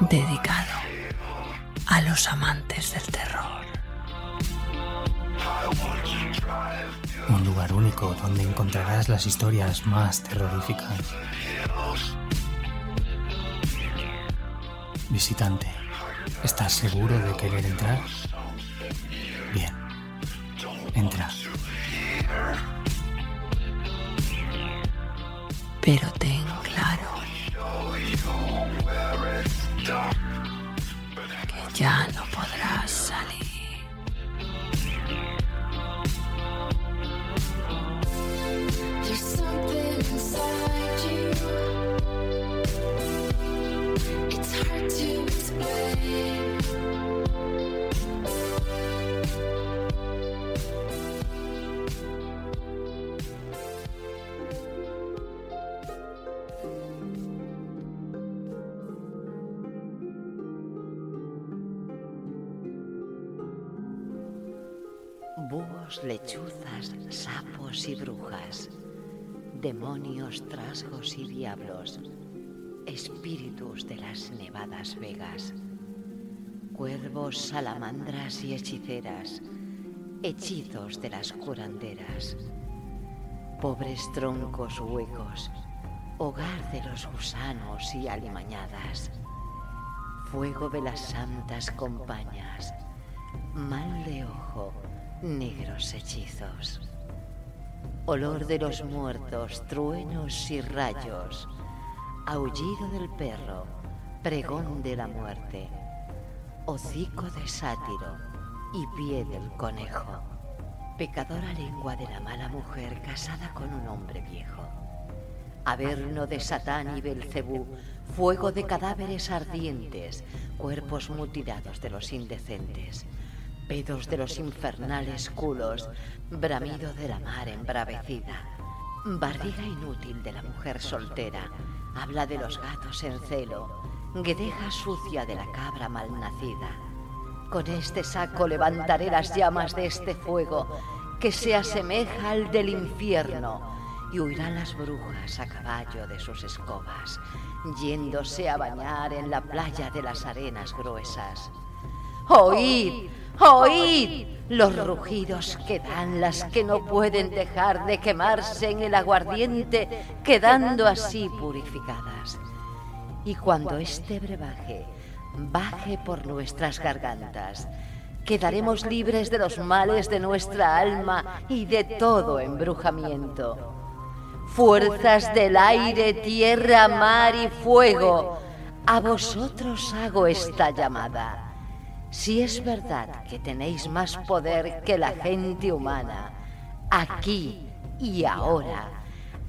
Dedicado a los amantes del terror. Un lugar único donde encontrarás las historias más terroríficas. Visitante, ¿estás seguro de querer entrar? Bien, entra. Pero ten claro que ya no podrás salir. Lechuzas, sapos y brujas, demonios, trasgos y diablos, espíritus de las nevadas vegas, cuervos, salamandras y hechiceras, hechizos de las curanderas, pobres troncos huecos, hogar de los gusanos y alimañadas, fuego de las santas compañías, mal de ojo, negros hechizos. Olor de los muertos, truenos y rayos, aullido del perro, pregón de la muerte, hocico de sátiro y pie del conejo. Pecadora lengua de la mala mujer casada con un hombre viejo. Averno de Satán y Belcebú, fuego de cadáveres ardientes, cuerpos mutilados de los indecentes, pedos de los infernales culos, bramido de la mar embravecida, barriga inútil de la mujer soltera, habla de los gatos en celo, guedeja sucia de la cabra malnacida. Con este saco levantaré las llamas de este fuego que se asemeja al del infierno y huirán las brujas a caballo de sus escobas, yéndose a bañar en la playa de las arenas gruesas. ¡Oíd! ¡Oíd! Los rugidos que dan las que no pueden dejar de quemarse en el aguardiente, quedando así purificadas. Y cuando este brebaje baje por nuestras gargantas, quedaremos libres de los males de nuestra alma y de todo embrujamiento. Fuerzas del aire, tierra, mar y fuego, a vosotros hago esta llamada. Si es verdad que tenéis más poder que la gente humana, aquí y ahora,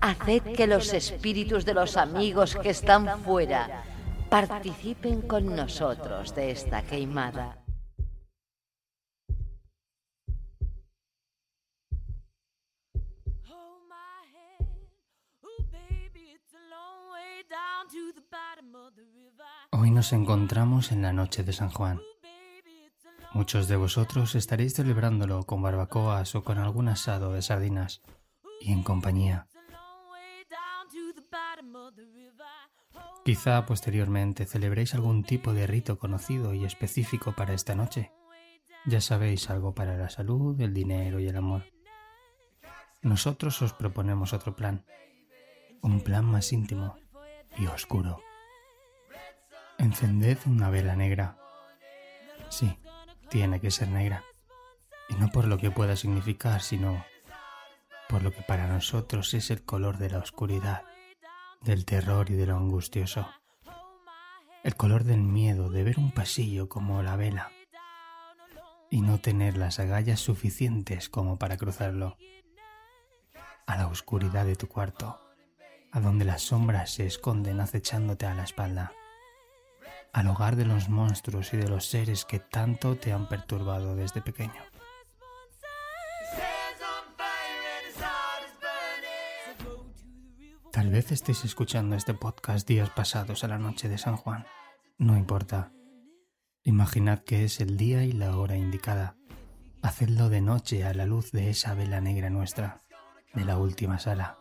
haced que los espíritus de los amigos que están fuera participen con nosotros de esta queimada. Hoy nos encontramos en la noche de San Juan. Muchos de vosotros estaréis celebrándolo con barbacoas o con algún asado de sardinas y en compañía. Quizá posteriormente celebréis algún tipo de rito conocido y específico para esta noche. Ya sabéis algo para la salud, el dinero y el amor. Nosotros os proponemos otro plan. Un plan más íntimo y oscuro. Encended una vela negra. Sí, tiene que ser negra. Y no por lo que pueda significar, sino por lo que para nosotros es el color de la oscuridad, del terror y de lo angustioso. el color del miedo de ver un pasillo como la vela y no tener las agallas suficientes como para cruzarlo, a la oscuridad de tu cuarto, a donde las sombras se esconden acechándote a la espalda, al hogar de los monstruos y de los seres que tanto te han perturbado desde pequeño. Tal vez estéis escuchando este podcast días pasados a la noche de San Juan. No importa. Imaginad que es el día y la hora indicada. Hacedlo de noche a la luz de esa vela negra nuestra, de la última sala.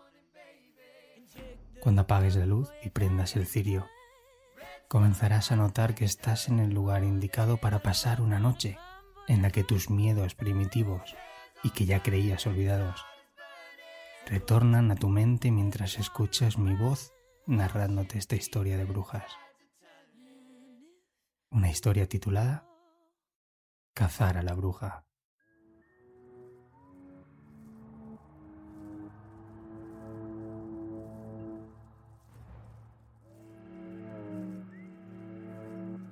Cuando apagues la luz y prendas el cirio, comenzarás a notar que estás en el lugar indicado para pasar una noche en la que tus miedos primitivos y que ya creías olvidados retornan a tu mente mientras escuchas mi voz narrándote esta historia de brujas. Una historia titulada Cazar a la bruja.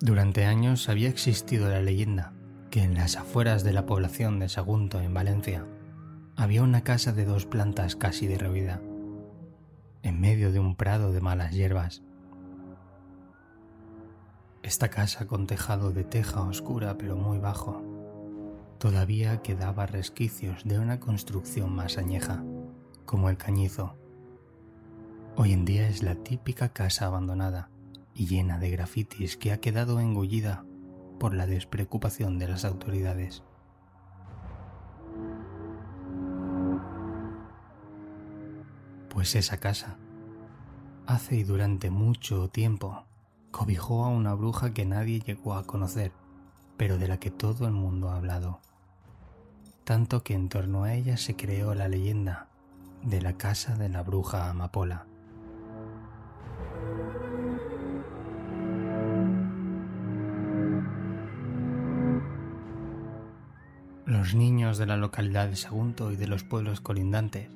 Durante años había existido la leyenda que en las afueras de la población de Sagunto, en Valencia, había una casa de dos plantas casi derruida, en medio de un prado de malas hierbas. Esta casa con tejado de teja oscura pero muy bajo, todavía quedaba resquicios de una construcción más añeja, como el cañizo. Hoy en día es la típica casa abandonada y llena de grafitis que ha quedado engullida por la despreocupación de las autoridades. Pues esa casa, hace y durante mucho tiempo, cobijó a una bruja que nadie llegó a conocer, pero de la que todo el mundo ha hablado. Tanto que en torno a ella se creó la leyenda de la casa de la bruja amapola. Los niños de la localidad de Sagunto y de los pueblos colindantes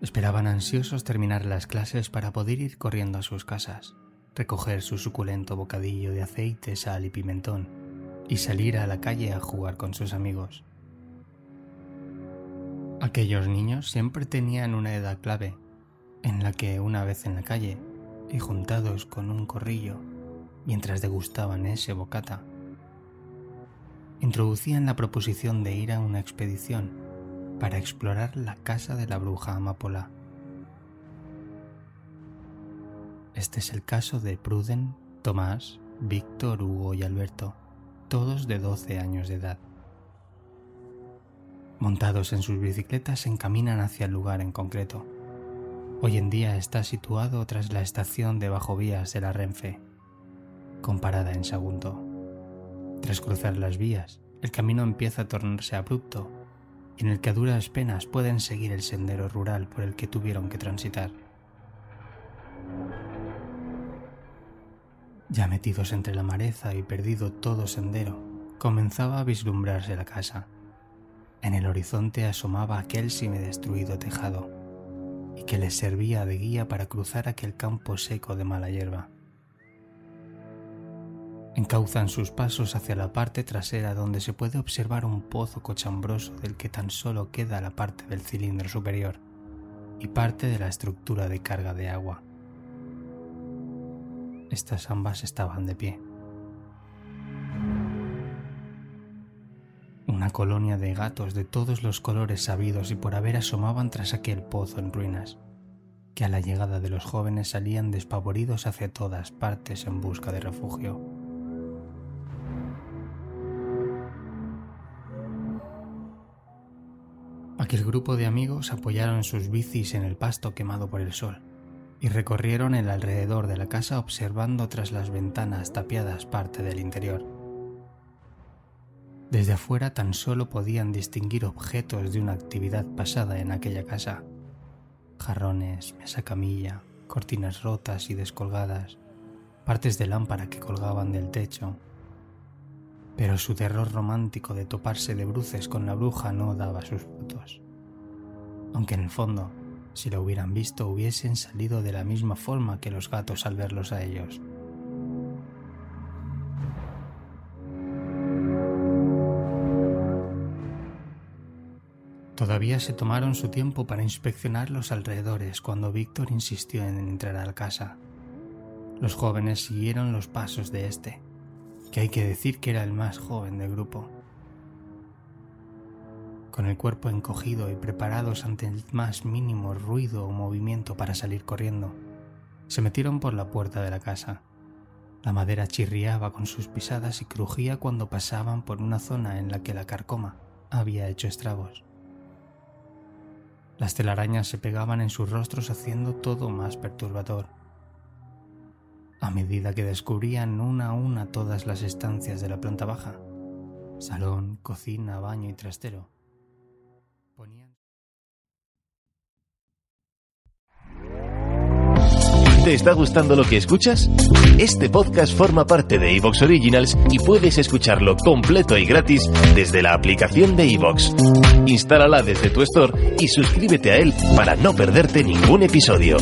Esperaban ansiosos terminar las clases para poder ir corriendo a sus casas, recoger su suculento bocadillo de aceite, sal y pimentón y salir a la calle a jugar con sus amigos. Aquellos niños siempre tenían una edad clave, en la que una vez en la calle y juntados con un corrillo, mientras degustaban ese bocata, introducían la proposición de ir a una expedición para explorar la casa de la bruja amapola. Este es el caso de Pruden, Tomás, Víctor, Hugo y Alberto, todos de 12 años de edad. Montados en sus bicicletas se encaminan hacia el lugar en concreto. Hoy en día está situado tras la estación de bajovías de la Renfe, comparada en Sagunto. Tras cruzar las vías, el camino empieza a tornarse abrupto en el que a duras penas pueden seguir el sendero rural por el que tuvieron que transitar. Ya metidos entre la mareza y perdido todo sendero, comenzaba a vislumbrarse la casa. En el horizonte asomaba aquel destruido tejado, y que les servía de guía para cruzar aquel campo seco de mala hierba. Encauzan sus pasos hacia la parte trasera donde se puede observar un pozo cochambroso del que tan solo queda la parte del cilindro superior y parte de la estructura de carga de agua. Estas ambas estaban de pie. Una colonia de gatos de todos los colores sabidos y por haber asomaban tras aquel pozo en ruinas, que a la llegada de los jóvenes salían despavoridos hacia todas partes en busca de refugio. Aquel grupo de amigos apoyaron sus bicis en el pasto quemado por el sol y recorrieron el alrededor de la casa observando tras las ventanas tapiadas parte del interior. Desde afuera tan solo podían distinguir objetos de una actividad pasada en aquella casa. Jarrones, mesa camilla, cortinas rotas y descolgadas, partes de lámpara que colgaban del techo pero su terror romántico de toparse de bruces con la bruja no daba sus frutos. Aunque en el fondo, si lo hubieran visto, hubiesen salido de la misma forma que los gatos al verlos a ellos. Todavía se tomaron su tiempo para inspeccionar los alrededores cuando Víctor insistió en entrar a la casa. Los jóvenes siguieron los pasos de este, que hay que decir que era el más joven del grupo. Con el cuerpo encogido y preparados ante el más mínimo ruido o movimiento para salir corriendo, se metieron por la puerta de la casa. La madera chirriaba con sus pisadas y crujía cuando pasaban por una zona en la que la carcoma había hecho estragos. Las telarañas se pegaban en sus rostros haciendo todo más perturbador. A medida que descubrían una a una todas las estancias de la planta baja, salón, cocina, baño y trastero, ponían... ¿Te está gustando lo que escuchas? Este podcast forma parte de Evox Originals y puedes escucharlo completo y gratis desde la aplicación de Evox. Instálala desde tu store y suscríbete a él para no perderte ningún episodio.